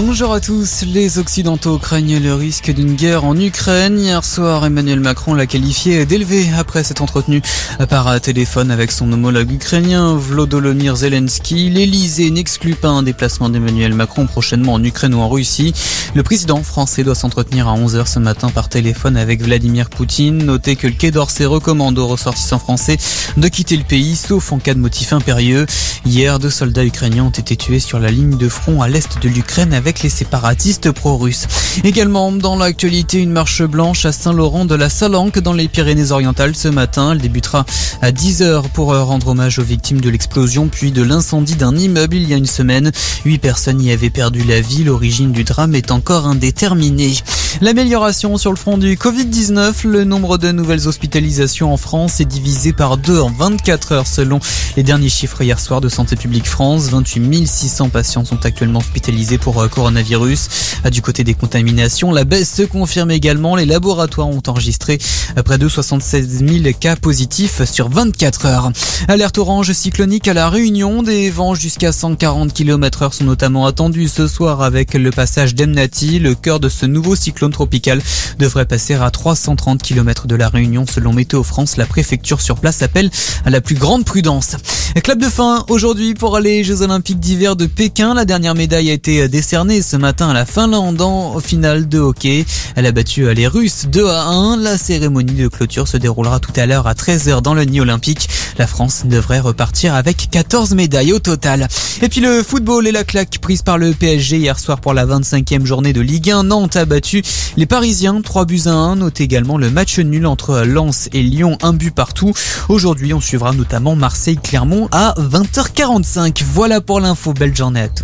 Bonjour à tous. Les Occidentaux craignent le risque d'une guerre en Ukraine. Hier soir, Emmanuel Macron l'a qualifié d'élevé après s'être entretenu par téléphone avec son homologue ukrainien Vlodomir Zelensky. L'Elysée n'exclut pas un déplacement d'Emmanuel Macron prochainement en Ukraine ou en Russie. Le président français doit s'entretenir à 11h ce matin par téléphone avec Vladimir Poutine. Notez que le Quai d'Orsay recommande aux ressortissants français de quitter le pays sauf en cas de motif impérieux. Hier, deux soldats ukrainiens ont été tués sur la ligne de front à l'est de l'Ukraine les séparatistes pro-russes. Également dans l'actualité, une marche blanche à Saint-Laurent de la Salanque dans les Pyrénées-Orientales ce matin. Elle débutera à 10h pour rendre hommage aux victimes de l'explosion puis de l'incendie d'un immeuble il y a une semaine. Huit personnes y avaient perdu la vie. L'origine du drame est encore indéterminée. L'amélioration sur le front du Covid-19, le nombre de nouvelles hospitalisations en France est divisé par deux en 24 heures selon les derniers chiffres hier soir de Santé publique France. 28 600 patients sont actuellement hospitalisés pour euh, coronavirus. Ah, du côté des contaminations, la baisse se confirme également. Les laboratoires ont enregistré euh, près de 76 000 cas positifs sur 24 heures. Alerte orange cyclonique à la Réunion. Des vents jusqu'à 140 km heure sont notamment attendus ce soir avec le passage d'Emnati, le cœur de ce nouveau cyclone tropical devrait passer à 330 km de la Réunion selon Météo France. La préfecture sur place appelle à la plus grande prudence. Club de fin aujourd'hui pour les Jeux Olympiques d'hiver de Pékin. La dernière médaille a été décernée ce matin à la Finlande en finale de hockey. Elle a battu les Russes 2 à 1. La cérémonie de clôture se déroulera tout à l'heure à 13h dans le nid olympique. La France devrait repartir avec 14 médailles au total. Et puis le football et la claque prise par le PSG hier soir pour la 25e journée de Ligue 1. Nantes a battu les Parisiens 3 buts à 1. Notez également le match nul entre Lens et Lyon, un but partout. Aujourd'hui, on suivra notamment Marseille-Clermont à 20h45. Voilà pour l'info. Belle journée.